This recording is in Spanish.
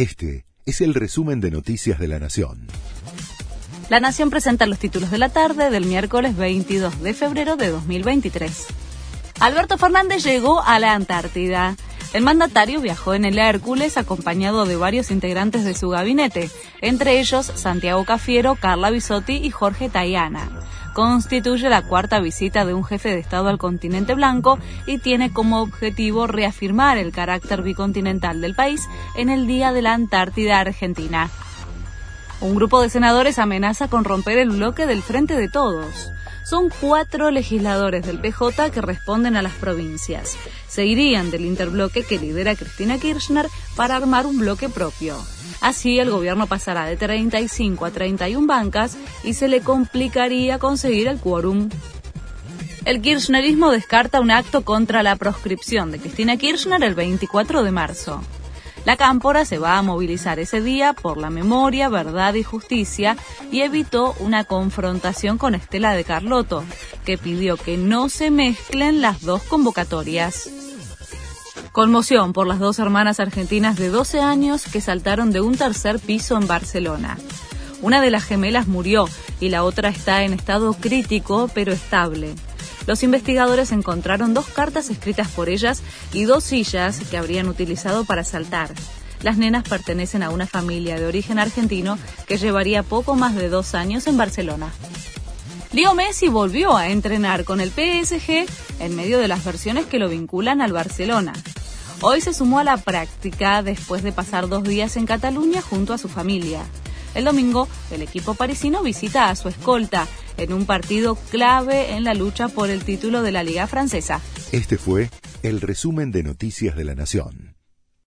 Este es el resumen de Noticias de la Nación. La Nación presenta los títulos de la tarde del miércoles 22 de febrero de 2023. Alberto Fernández llegó a la Antártida. El mandatario viajó en el Hércules acompañado de varios integrantes de su gabinete, entre ellos Santiago Cafiero, Carla Bisotti y Jorge Tayana constituye la cuarta visita de un jefe de Estado al continente blanco y tiene como objetivo reafirmar el carácter bicontinental del país en el Día de la Antártida Argentina. Un grupo de senadores amenaza con romper el bloque del Frente de Todos. Son cuatro legisladores del PJ que responden a las provincias. Se irían del interbloque que lidera Cristina Kirchner para armar un bloque propio. Así el gobierno pasará de 35 a 31 bancas y se le complicaría conseguir el quórum. El kirchnerismo descarta un acto contra la proscripción de Cristina Kirchner el 24 de marzo. La cámpora se va a movilizar ese día por la memoria, verdad y justicia y evitó una confrontación con Estela de Carlotto, que pidió que no se mezclen las dos convocatorias. Conmoción por las dos hermanas argentinas de 12 años que saltaron de un tercer piso en Barcelona. Una de las gemelas murió y la otra está en estado crítico pero estable. Los investigadores encontraron dos cartas escritas por ellas y dos sillas que habrían utilizado para saltar. Las nenas pertenecen a una familia de origen argentino que llevaría poco más de dos años en Barcelona. Leo Messi volvió a entrenar con el PSG en medio de las versiones que lo vinculan al Barcelona. Hoy se sumó a la práctica después de pasar dos días en Cataluña junto a su familia. El domingo, el equipo parisino visita a su escolta en un partido clave en la lucha por el título de la Liga Francesa. Este fue el resumen de Noticias de la Nación.